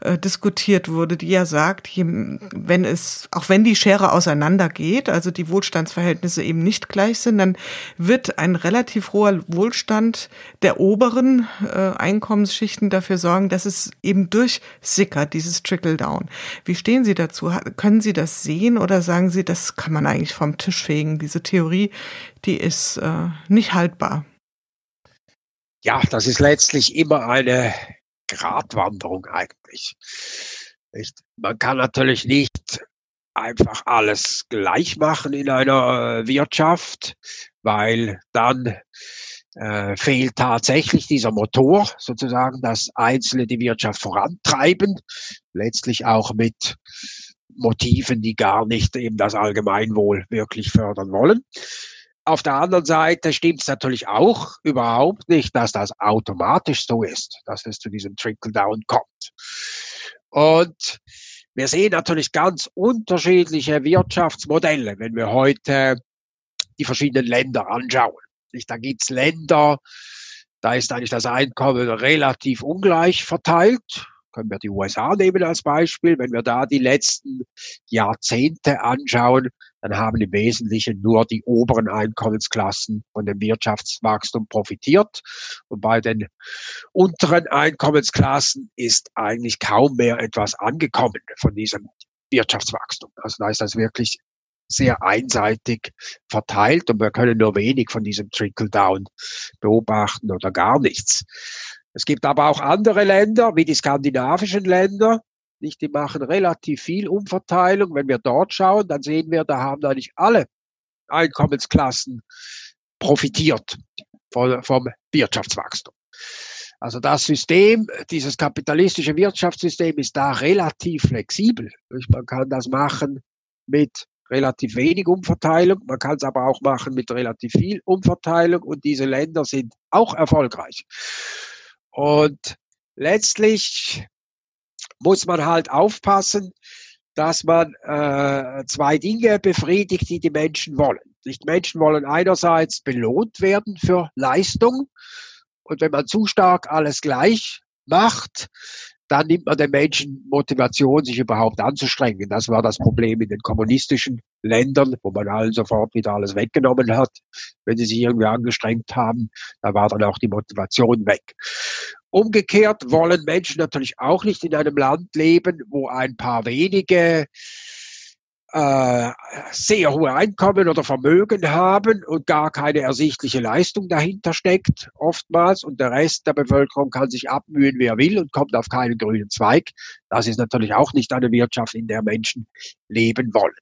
äh, diskutiert wurde, die ja sagt, wenn es, auch wenn die Schere auseinandergeht, also die Wohlstandsverhältnisse eben nicht gleich sind, dann wird ein relativ hoher Wohlstand der oberen äh, Einkommensschichten dafür sorgen, dass es eben durchsickert, dieses Trickle-Down. Wie stehen Sie dazu? Können Sie das sehen oder sagen Sie, das kann man eigentlich vom Tisch fegen. Diese Theorie, die ist äh, nicht haltbar. Ja, das ist letztlich immer eine Gratwanderung eigentlich. Nicht? Man kann natürlich nicht einfach alles gleich machen in einer äh, Wirtschaft, weil dann äh, fehlt tatsächlich dieser Motor, sozusagen, dass Einzelne die Wirtschaft vorantreiben, letztlich auch mit Motiven, die gar nicht eben das Allgemeinwohl wirklich fördern wollen. Auf der anderen Seite stimmt es natürlich auch überhaupt nicht, dass das automatisch so ist, dass es zu diesem Trickle-Down kommt. Und wir sehen natürlich ganz unterschiedliche Wirtschaftsmodelle, wenn wir heute die verschiedenen Länder anschauen. Da gibt's Länder, da ist eigentlich das Einkommen relativ ungleich verteilt können wir die USA nehmen als Beispiel. Wenn wir da die letzten Jahrzehnte anschauen, dann haben im Wesentlichen nur die oberen Einkommensklassen von dem Wirtschaftswachstum profitiert. Und bei den unteren Einkommensklassen ist eigentlich kaum mehr etwas angekommen von diesem Wirtschaftswachstum. Also da ist das wirklich sehr einseitig verteilt und wir können nur wenig von diesem Trickle-Down beobachten oder gar nichts. Es gibt aber auch andere Länder, wie die skandinavischen Länder, nicht, die machen relativ viel Umverteilung. Wenn wir dort schauen, dann sehen wir, da haben eigentlich alle Einkommensklassen profitiert vom, vom Wirtschaftswachstum. Also das System, dieses kapitalistische Wirtschaftssystem ist da relativ flexibel. Man kann das machen mit relativ wenig Umverteilung, man kann es aber auch machen mit relativ viel Umverteilung und diese Länder sind auch erfolgreich. Und letztlich muss man halt aufpassen, dass man äh, zwei Dinge befriedigt, die die Menschen wollen. Nicht Menschen wollen einerseits belohnt werden für Leistung und wenn man zu stark alles gleich macht, dann nimmt man den Menschen Motivation, sich überhaupt anzustrengen. Das war das Problem in den kommunistischen Ländern, wo man allen sofort wieder alles weggenommen hat, wenn sie sich irgendwie angestrengt haben. Da war dann auch die Motivation weg. Umgekehrt wollen Menschen natürlich auch nicht in einem Land leben, wo ein paar wenige sehr hohe Einkommen oder Vermögen haben und gar keine ersichtliche Leistung dahinter steckt, oftmals, und der Rest der Bevölkerung kann sich abmühen, wie er will und kommt auf keinen grünen Zweig. Das ist natürlich auch nicht eine Wirtschaft, in der Menschen leben wollen.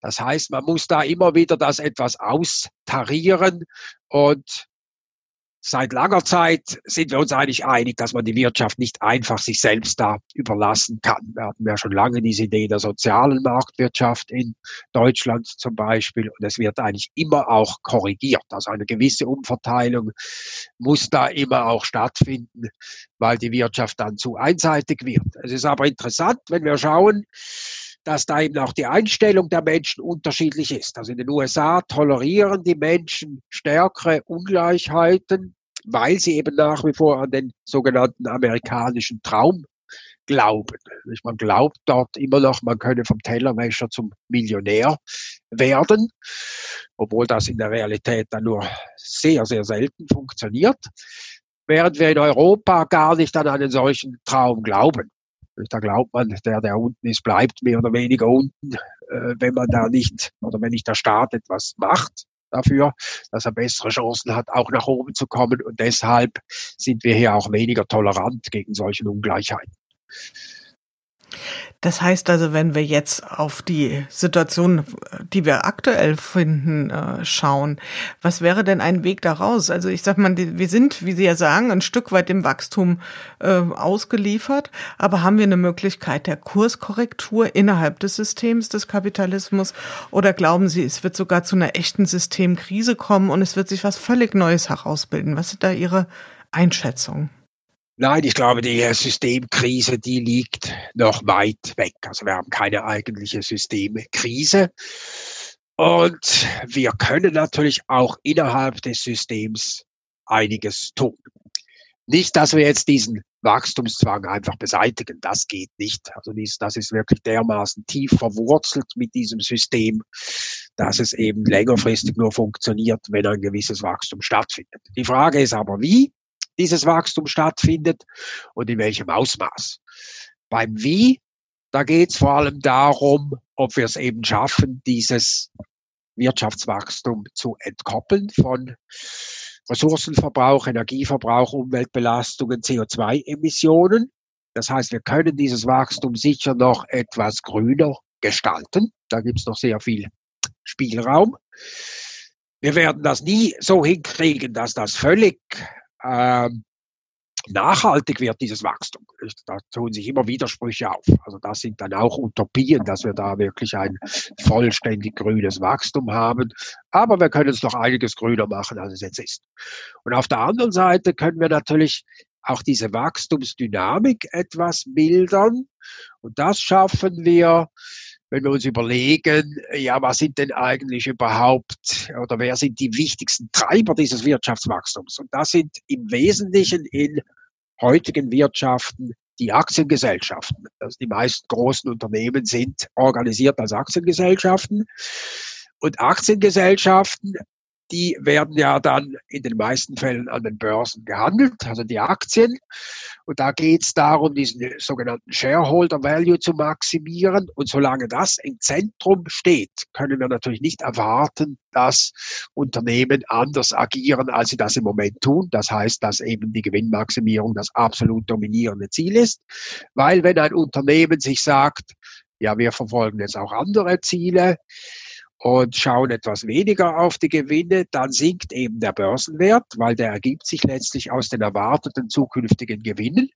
Das heißt, man muss da immer wieder das etwas austarieren und Seit langer Zeit sind wir uns eigentlich einig, dass man die Wirtschaft nicht einfach sich selbst da überlassen kann. Wir hatten ja schon lange diese Idee der sozialen Marktwirtschaft in Deutschland zum Beispiel und es wird eigentlich immer auch korrigiert. Also eine gewisse Umverteilung muss da immer auch stattfinden, weil die Wirtschaft dann zu einseitig wird. Es ist aber interessant, wenn wir schauen, dass da eben auch die Einstellung der Menschen unterschiedlich ist. Also in den USA tolerieren die Menschen stärkere Ungleichheiten, weil sie eben nach wie vor an den sogenannten amerikanischen Traum glauben. Man glaubt dort immer noch, man könne vom Tellerwäscher zum Millionär werden, obwohl das in der Realität dann nur sehr, sehr selten funktioniert, während wir in Europa gar nicht an einen solchen Traum glauben. Da glaubt man, der, der unten ist, bleibt mehr oder weniger unten, äh, wenn man da nicht oder wenn nicht der Staat etwas macht dafür, dass er bessere Chancen hat, auch nach oben zu kommen. Und deshalb sind wir hier auch weniger tolerant gegen solche Ungleichheiten. Das heißt also, wenn wir jetzt auf die Situation, die wir aktuell finden, äh, schauen, was wäre denn ein Weg daraus? Also ich sag mal, wir sind, wie Sie ja sagen, ein Stück weit dem Wachstum äh, ausgeliefert, aber haben wir eine Möglichkeit der Kurskorrektur innerhalb des Systems des Kapitalismus? Oder glauben Sie, es wird sogar zu einer echten Systemkrise kommen und es wird sich was völlig Neues herausbilden? Was sind da Ihre Einschätzungen? Nein, ich glaube, die Systemkrise, die liegt noch weit weg. Also wir haben keine eigentliche Systemkrise. Und wir können natürlich auch innerhalb des Systems einiges tun. Nicht, dass wir jetzt diesen Wachstumszwang einfach beseitigen. Das geht nicht. Also das ist wirklich dermaßen tief verwurzelt mit diesem System, dass es eben längerfristig nur funktioniert, wenn ein gewisses Wachstum stattfindet. Die Frage ist aber, wie? Dieses Wachstum stattfindet und in welchem Ausmaß. Beim Wie, da geht es vor allem darum, ob wir es eben schaffen, dieses Wirtschaftswachstum zu entkoppeln von Ressourcenverbrauch, Energieverbrauch, Umweltbelastungen, CO2-Emissionen. Das heißt, wir können dieses Wachstum sicher noch etwas grüner gestalten. Da gibt es noch sehr viel Spielraum. Wir werden das nie so hinkriegen, dass das völlig ähm, nachhaltig wird dieses Wachstum. Da tun sich immer Widersprüche auf. Also das sind dann auch Utopien, dass wir da wirklich ein vollständig grünes Wachstum haben. Aber wir können es noch einiges grüner machen, als es jetzt ist. Und auf der anderen Seite können wir natürlich auch diese Wachstumsdynamik etwas mildern. Und das schaffen wir, wenn wir uns überlegen, ja, was sind denn eigentlich überhaupt oder wer sind die wichtigsten Treiber dieses Wirtschaftswachstums? Und das sind im Wesentlichen in heutigen Wirtschaften die Aktiengesellschaften. Also die meisten großen Unternehmen sind organisiert als Aktiengesellschaften. Und Aktiengesellschaften die werden ja dann in den meisten Fällen an den Börsen gehandelt, also die Aktien. Und da geht es darum, diesen sogenannten Shareholder Value zu maximieren. Und solange das im Zentrum steht, können wir natürlich nicht erwarten, dass Unternehmen anders agieren, als sie das im Moment tun. Das heißt, dass eben die Gewinnmaximierung das absolut dominierende Ziel ist. Weil wenn ein Unternehmen sich sagt, ja, wir verfolgen jetzt auch andere Ziele, und schauen etwas weniger auf die Gewinne, dann sinkt eben der Börsenwert, weil der ergibt sich letztlich aus den erwarteten zukünftigen Gewinnen.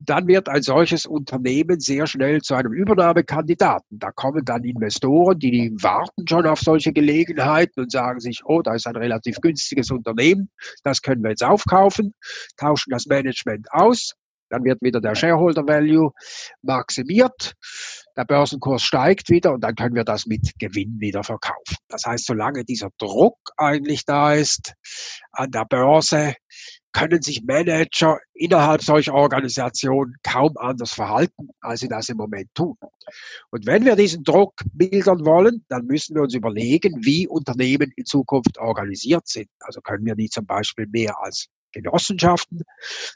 dann wird ein solches Unternehmen sehr schnell zu einem Übernahmekandidaten. Da kommen dann Investoren, die, warten schon auf solche Gelegenheiten und sagen sich, oh, da ist ein relativ günstiges Unternehmen, das können wir jetzt aufkaufen, tauschen das Management aus, dann wird wieder der Shareholder Value maximiert der Börsenkurs steigt wieder und dann können wir das mit Gewinn wieder verkaufen. Das heißt, solange dieser Druck eigentlich da ist an der Börse, können sich Manager innerhalb solcher Organisationen kaum anders verhalten, als sie das im Moment tun. Und wenn wir diesen Druck mildern wollen, dann müssen wir uns überlegen, wie Unternehmen in Zukunft organisiert sind. Also können wir die zum Beispiel mehr als Genossenschaften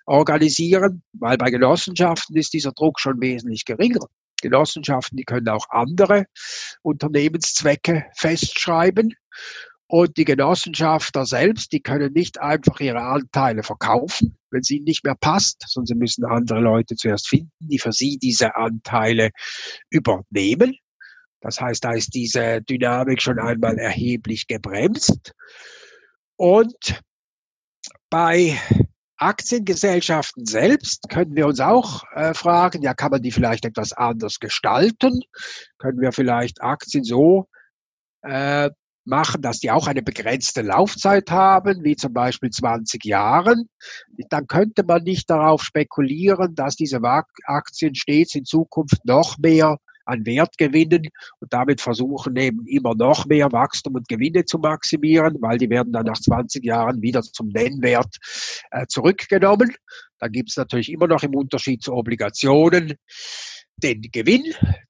organisieren, weil bei Genossenschaften ist dieser Druck schon wesentlich geringer. Genossenschaften, die können auch andere Unternehmenszwecke festschreiben. Und die Genossenschafter selbst, die können nicht einfach ihre Anteile verkaufen, wenn es ihnen nicht mehr passt, sondern sie müssen andere Leute zuerst finden, die für sie diese Anteile übernehmen. Das heißt, da ist diese Dynamik schon einmal erheblich gebremst. Und bei Aktiengesellschaften selbst können wir uns auch äh, fragen, ja, kann man die vielleicht etwas anders gestalten? Können wir vielleicht Aktien so äh, machen, dass die auch eine begrenzte Laufzeit haben, wie zum Beispiel 20 Jahren? Dann könnte man nicht darauf spekulieren, dass diese Aktien stets in Zukunft noch mehr an Wert gewinnen und damit versuchen eben immer noch mehr Wachstum und Gewinne zu maximieren, weil die werden dann nach 20 Jahren wieder zum Nennwert äh, zurückgenommen. Da gibt es natürlich immer noch im Unterschied zu Obligationen den Gewinn,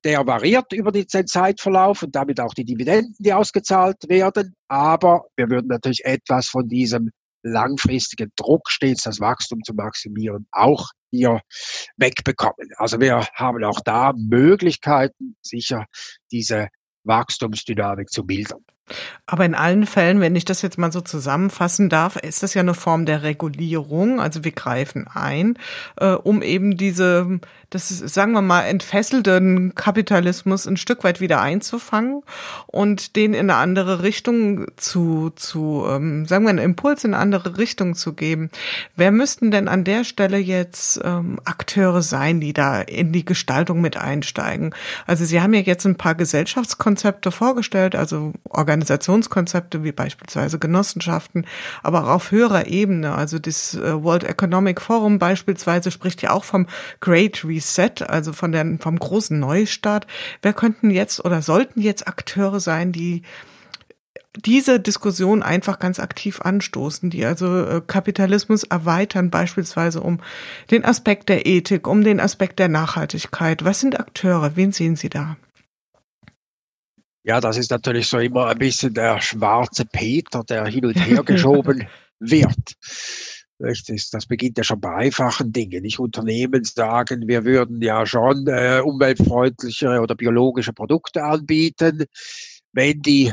der variiert über den Zeitverlauf und damit auch die Dividenden, die ausgezahlt werden. Aber wir würden natürlich etwas von diesem langfristigen Druck, stets das Wachstum zu maximieren, auch hier wegbekommen. Also wir haben auch da Möglichkeiten, sicher diese Wachstumsdynamik zu mildern. Aber in allen Fällen, wenn ich das jetzt mal so zusammenfassen darf, ist das ja eine Form der Regulierung. Also wir greifen ein, äh, um eben diese, das ist, sagen wir mal, entfesselten Kapitalismus ein Stück weit wieder einzufangen und den in eine andere Richtung zu, zu ähm, sagen wir, einen Impuls in eine andere Richtung zu geben. Wer müssten denn an der Stelle jetzt ähm, Akteure sein, die da in die Gestaltung mit einsteigen? Also Sie haben ja jetzt ein paar Gesellschaftskonzepte vorgestellt, also Organisationen Organisationskonzepte wie beispielsweise Genossenschaften, aber auch auf höherer Ebene. Also das äh, World Economic Forum beispielsweise spricht ja auch vom Great Reset, also von der, vom großen Neustart. Wer könnten jetzt oder sollten jetzt Akteure sein, die diese Diskussion einfach ganz aktiv anstoßen, die also äh, Kapitalismus erweitern, beispielsweise um den Aspekt der Ethik, um den Aspekt der Nachhaltigkeit. Was sind Akteure? Wen sehen Sie da? Ja, das ist natürlich so immer ein bisschen der schwarze Peter, der hin und her geschoben <laughs> wird. Das beginnt ja schon bei einfachen Dingen. Nicht Unternehmen sagen, wir würden ja schon äh, umweltfreundlichere oder biologische Produkte anbieten, wenn die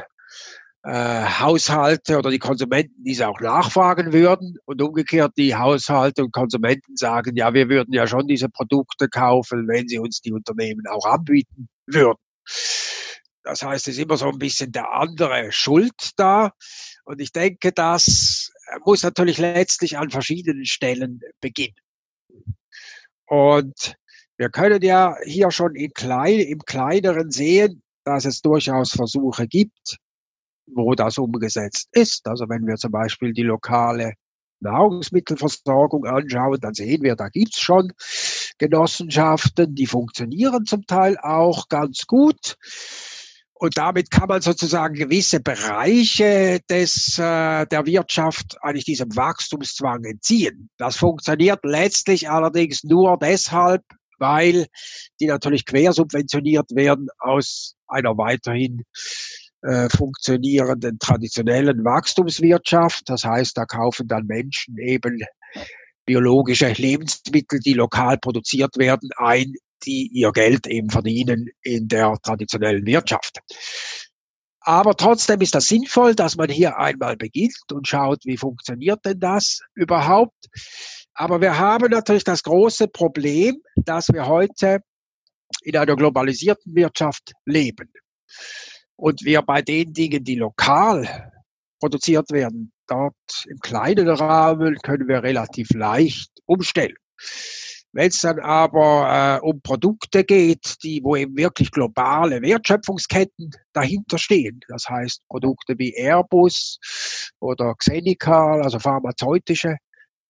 äh, Haushalte oder die Konsumenten diese auch nachfragen würden und umgekehrt die Haushalte und Konsumenten sagen, ja, wir würden ja schon diese Produkte kaufen, wenn sie uns die Unternehmen auch anbieten würden. Das heißt, es ist immer so ein bisschen der andere Schuld da. Und ich denke, das muss natürlich letztlich an verschiedenen Stellen beginnen. Und wir können ja hier schon in klein, im Kleineren sehen, dass es durchaus Versuche gibt, wo das umgesetzt ist. Also wenn wir zum Beispiel die lokale Nahrungsmittelversorgung anschauen, dann sehen wir, da gibt's schon Genossenschaften, die funktionieren zum Teil auch ganz gut. Und damit kann man sozusagen gewisse Bereiche des, äh, der Wirtschaft eigentlich diesem Wachstumszwang entziehen. Das funktioniert letztlich allerdings nur deshalb, weil die natürlich quersubventioniert werden aus einer weiterhin äh, funktionierenden traditionellen Wachstumswirtschaft. Das heißt, da kaufen dann Menschen eben biologische Lebensmittel, die lokal produziert werden, ein, die ihr Geld eben verdienen in der traditionellen Wirtschaft. Aber trotzdem ist das sinnvoll, dass man hier einmal beginnt und schaut, wie funktioniert denn das überhaupt. Aber wir haben natürlich das große Problem, dass wir heute in einer globalisierten Wirtschaft leben. Und wir bei den Dingen, die lokal produziert werden, dort im kleinen Rahmen können wir relativ leicht umstellen. Wenn es dann aber äh, um Produkte geht, die, wo eben wirklich globale Wertschöpfungsketten dahinter stehen, das heißt Produkte wie Airbus oder Xenical, also pharmazeutische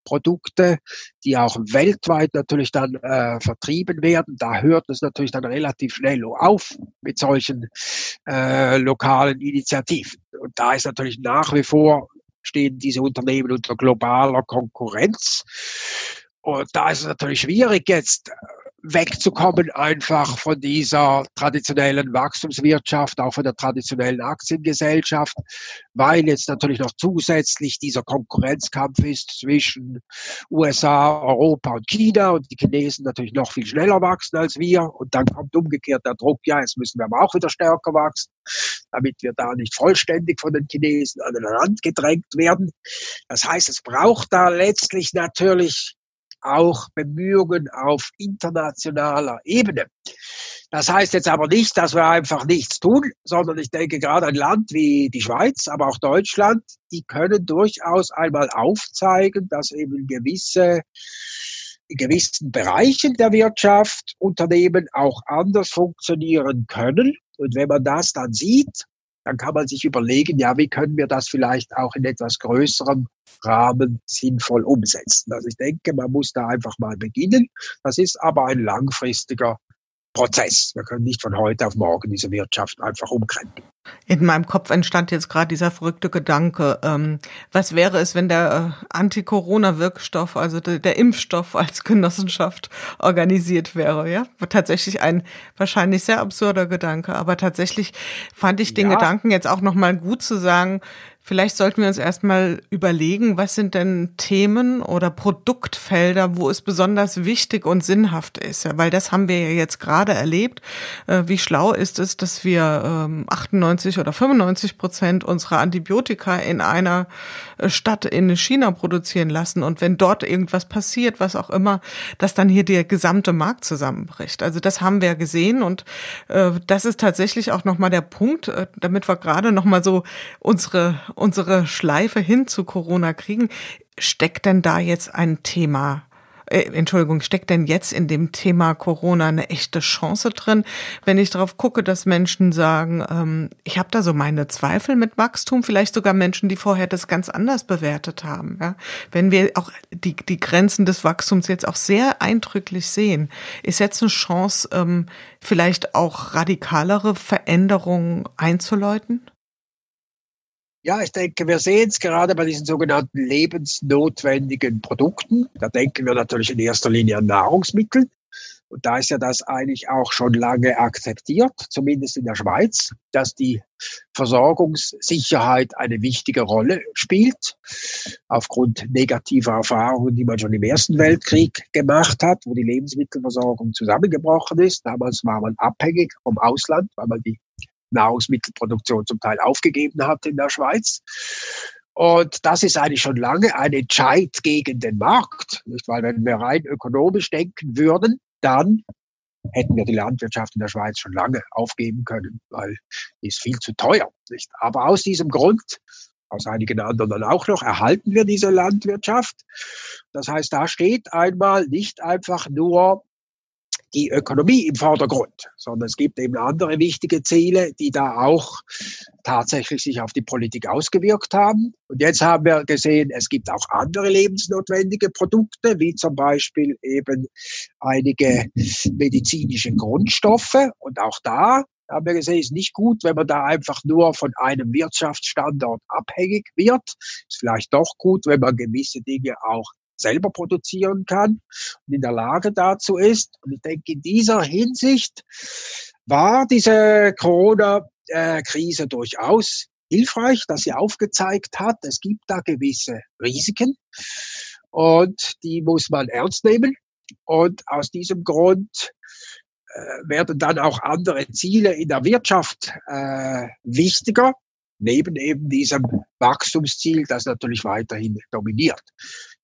Produkte, die auch weltweit natürlich dann äh, vertrieben werden. Da hört es natürlich dann relativ schnell auf mit solchen äh, lokalen Initiativen. Und da ist natürlich nach wie vor stehen diese Unternehmen unter globaler Konkurrenz. Und da ist es natürlich schwierig jetzt wegzukommen einfach von dieser traditionellen Wachstumswirtschaft, auch von der traditionellen Aktiengesellschaft, weil jetzt natürlich noch zusätzlich dieser Konkurrenzkampf ist zwischen USA, Europa und China und die Chinesen natürlich noch viel schneller wachsen als wir und dann kommt umgekehrt der Druck, ja, jetzt müssen wir aber auch wieder stärker wachsen, damit wir da nicht vollständig von den Chinesen an den Rand gedrängt werden. Das heißt, es braucht da letztlich natürlich auch Bemühungen auf internationaler Ebene. Das heißt jetzt aber nicht, dass wir einfach nichts tun, sondern ich denke gerade ein Land wie die Schweiz, aber auch Deutschland, die können durchaus einmal aufzeigen, dass eben gewisse in gewissen Bereichen der Wirtschaft Unternehmen auch anders funktionieren können. Und wenn man das dann sieht, dann kann man sich überlegen, ja, wie können wir das vielleicht auch in etwas größerem Rahmen sinnvoll umsetzen. Also ich denke, man muss da einfach mal beginnen. Das ist aber ein langfristiger Prozess. Wir können nicht von heute auf morgen diese Wirtschaft einfach umkrempeln. In meinem Kopf entstand jetzt gerade dieser verrückte Gedanke, ähm, was wäre es, wenn der äh, Anti-Corona-Wirkstoff, also der, der, Impfstoff als Genossenschaft organisiert wäre, ja? Tatsächlich ein wahrscheinlich sehr absurder Gedanke, aber tatsächlich fand ich den ja. Gedanken jetzt auch nochmal gut zu sagen, Vielleicht sollten wir uns erstmal überlegen, was sind denn Themen oder Produktfelder, wo es besonders wichtig und sinnhaft ist. Weil das haben wir ja jetzt gerade erlebt. Äh, wie schlau ist es, dass wir 98 ähm, oder 95 Prozent unserer Antibiotika in einer äh, Stadt in China produzieren lassen. Und wenn dort irgendwas passiert, was auch immer, dass dann hier der gesamte Markt zusammenbricht. Also das haben wir gesehen. Und äh, das ist tatsächlich auch nochmal der Punkt, damit wir gerade nochmal so unsere unsere Schleife hin zu Corona kriegen, steckt denn da jetzt ein Thema äh, Entschuldigung, steckt denn jetzt in dem Thema Corona eine echte Chance drin? Wenn ich darauf gucke, dass Menschen sagen, ähm, ich habe da so meine Zweifel mit Wachstum, vielleicht sogar Menschen, die vorher das ganz anders bewertet haben. Ja? Wenn wir auch die, die Grenzen des Wachstums jetzt auch sehr eindrücklich sehen, ist jetzt eine Chance, ähm, vielleicht auch radikalere Veränderungen einzuläuten? Ja, ich denke, wir sehen es gerade bei diesen sogenannten lebensnotwendigen Produkten. Da denken wir natürlich in erster Linie an Nahrungsmittel. Und da ist ja das eigentlich auch schon lange akzeptiert, zumindest in der Schweiz, dass die Versorgungssicherheit eine wichtige Rolle spielt, aufgrund negativer Erfahrungen, die man schon im Ersten Weltkrieg gemacht hat, wo die Lebensmittelversorgung zusammengebrochen ist. Damals war man abhängig vom Ausland, weil man die Nahrungsmittelproduktion zum Teil aufgegeben hat in der Schweiz. Und das ist eigentlich schon lange ein Entscheid gegen den Markt. Nicht? Weil wenn wir rein ökonomisch denken würden, dann hätten wir die Landwirtschaft in der Schweiz schon lange aufgeben können, weil die ist viel zu teuer. Nicht? Aber aus diesem Grund, aus einigen anderen auch noch, erhalten wir diese Landwirtschaft. Das heißt, da steht einmal nicht einfach nur die Ökonomie im Vordergrund, sondern es gibt eben andere wichtige Ziele, die da auch tatsächlich sich auf die Politik ausgewirkt haben. Und jetzt haben wir gesehen, es gibt auch andere lebensnotwendige Produkte, wie zum Beispiel eben einige medizinische Grundstoffe. Und auch da haben wir gesehen, ist nicht gut, wenn man da einfach nur von einem Wirtschaftsstandort abhängig wird. Ist vielleicht doch gut, wenn man gewisse Dinge auch selber produzieren kann und in der Lage dazu ist. Und ich denke, in dieser Hinsicht war diese Corona-Krise durchaus hilfreich, dass sie aufgezeigt hat, es gibt da gewisse Risiken und die muss man ernst nehmen. Und aus diesem Grund äh, werden dann auch andere Ziele in der Wirtschaft äh, wichtiger neben eben diesem Wachstumsziel, das natürlich weiterhin dominiert.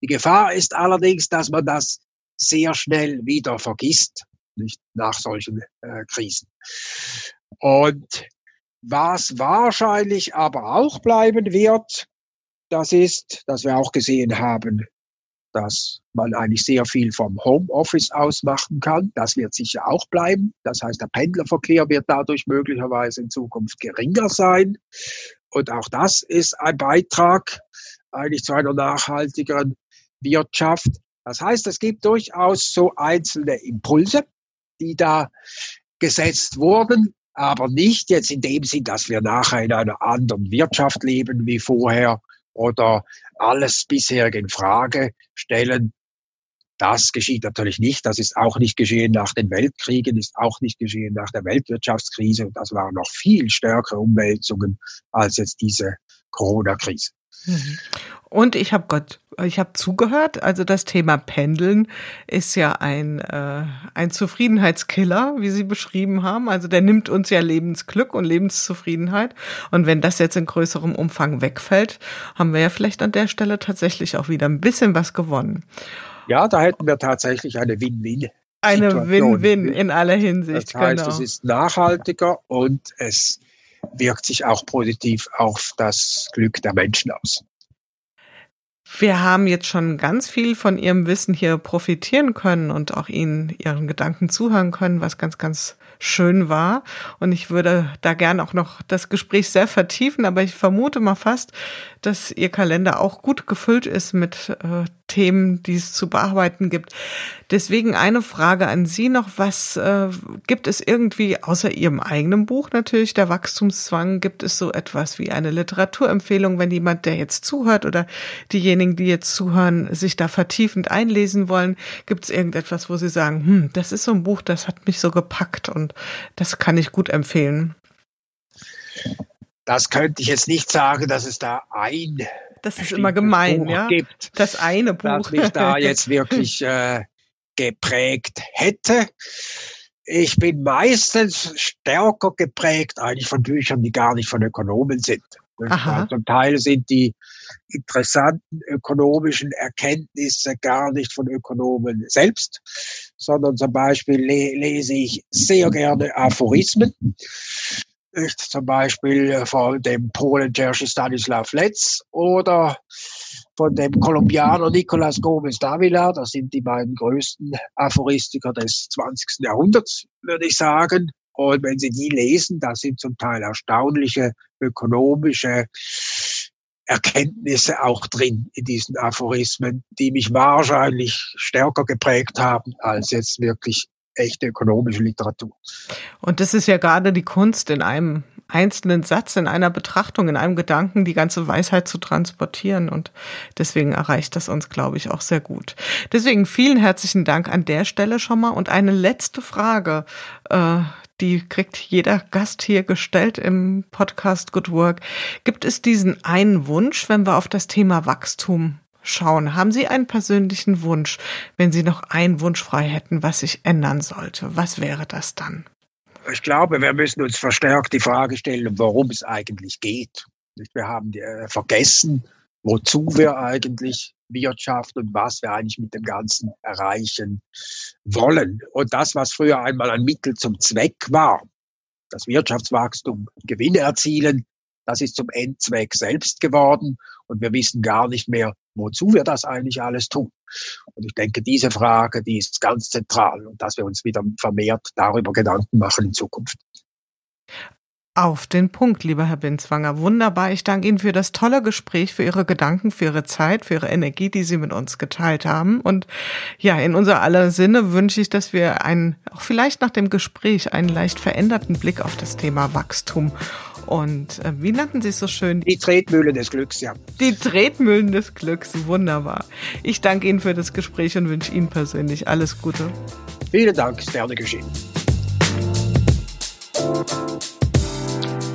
Die Gefahr ist allerdings, dass man das sehr schnell wieder vergisst, nicht nach solchen äh, Krisen. Und was wahrscheinlich aber auch bleiben wird, das ist, dass wir auch gesehen haben, dass man eigentlich sehr viel vom Homeoffice aus machen kann. Das wird sicher auch bleiben. Das heißt, der Pendlerverkehr wird dadurch möglicherweise in Zukunft geringer sein. Und auch das ist ein Beitrag eigentlich zu einer nachhaltigeren Wirtschaft. Das heißt, es gibt durchaus so einzelne Impulse, die da gesetzt wurden, aber nicht jetzt in dem Sinn, dass wir nachher in einer anderen Wirtschaft leben wie vorher, oder alles bisherige in Frage stellen. Das geschieht natürlich nicht. Das ist auch nicht geschehen nach den Weltkriegen, ist auch nicht geschehen nach der Weltwirtschaftskrise. Und das waren noch viel stärkere Umwälzungen als jetzt diese Corona-Krise. Mhm. Und ich habe Gott, ich habe zugehört. Also das Thema Pendeln ist ja ein äh, ein Zufriedenheitskiller, wie Sie beschrieben haben. Also der nimmt uns ja Lebensglück und Lebenszufriedenheit. Und wenn das jetzt in größerem Umfang wegfällt, haben wir ja vielleicht an der Stelle tatsächlich auch wieder ein bisschen was gewonnen. Ja, da hätten wir tatsächlich eine Win-Win. Eine Win-Win in aller Hinsicht. Das heißt, genau. es ist nachhaltiger und es wirkt sich auch positiv auf das Glück der Menschen aus. Wir haben jetzt schon ganz viel von Ihrem Wissen hier profitieren können und auch Ihnen Ihren Gedanken zuhören können, was ganz, ganz schön war. Und ich würde da gerne auch noch das Gespräch sehr vertiefen, aber ich vermute mal fast, dass Ihr Kalender auch gut gefüllt ist mit äh, Themen, die es zu bearbeiten gibt. Deswegen eine Frage an Sie noch. Was äh, gibt es irgendwie außer Ihrem eigenen Buch natürlich, der Wachstumszwang, gibt es so etwas wie eine Literaturempfehlung, wenn jemand, der jetzt zuhört oder diejenigen, die jetzt zuhören, sich da vertiefend einlesen wollen? Gibt es irgendetwas, wo Sie sagen, hm, das ist so ein Buch, das hat mich so gepackt und das kann ich gut empfehlen? Das könnte ich jetzt nicht sagen, dass es da ein das ist immer gemein, Buch ja. Gibt, das eine Buch. Das mich da <laughs> jetzt wirklich äh, geprägt hätte. Ich bin meistens stärker geprägt eigentlich von Büchern, die gar nicht von Ökonomen sind. Aha. Zum Teil sind die interessanten ökonomischen Erkenntnisse gar nicht von Ökonomen selbst, sondern zum Beispiel le lese ich sehr gerne Aphorismen nicht? Zum Beispiel äh, von dem Polen Jerzy Stanislav Letz oder von dem Kolumbianer Nicolas Gomez Davila. Das sind die beiden größten Aphoristiker des 20. Jahrhunderts, würde ich sagen. Und wenn Sie die lesen, da sind zum Teil erstaunliche ökonomische Erkenntnisse auch drin in diesen Aphorismen, die mich wahrscheinlich stärker geprägt haben als jetzt wirklich echte ökonomische Literatur. Und das ist ja gerade die Kunst, in einem einzelnen Satz, in einer Betrachtung, in einem Gedanken die ganze Weisheit zu transportieren. Und deswegen erreicht das uns, glaube ich, auch sehr gut. Deswegen vielen herzlichen Dank an der Stelle schon mal. Und eine letzte Frage, äh, die kriegt jeder Gast hier gestellt im Podcast Good Work. Gibt es diesen einen Wunsch, wenn wir auf das Thema Wachstum schauen. Haben Sie einen persönlichen Wunsch, wenn Sie noch einen Wunsch frei hätten, was sich ändern sollte? Was wäre das dann? Ich glaube, wir müssen uns verstärkt die Frage stellen, worum es eigentlich geht. Wir haben äh, vergessen, wozu wir eigentlich Wirtschaft und was wir eigentlich mit dem Ganzen erreichen wollen. Und das, was früher einmal ein Mittel zum Zweck war, das Wirtschaftswachstum, Gewinne erzielen, das ist zum Endzweck selbst geworden und wir wissen gar nicht mehr, wozu wir das eigentlich alles tun. Und ich denke, diese Frage, die ist ganz zentral und dass wir uns wieder vermehrt darüber Gedanken machen in Zukunft. Auf den Punkt, lieber Herr Binzwanger. Wunderbar. Ich danke Ihnen für das tolle Gespräch, für Ihre Gedanken, für Ihre Zeit, für Ihre Energie, die Sie mit uns geteilt haben. Und ja, in unser aller Sinne wünsche ich, dass wir einen, auch vielleicht nach dem Gespräch, einen leicht veränderten Blick auf das Thema Wachstum und äh, wie nannten Sie es so schön? Die Tretmühlen des Glücks, ja. Die Tretmühlen des Glücks, wunderbar. Ich danke Ihnen für das Gespräch und wünsche Ihnen persönlich alles Gute. Vielen Dank, ist gerne geschehen.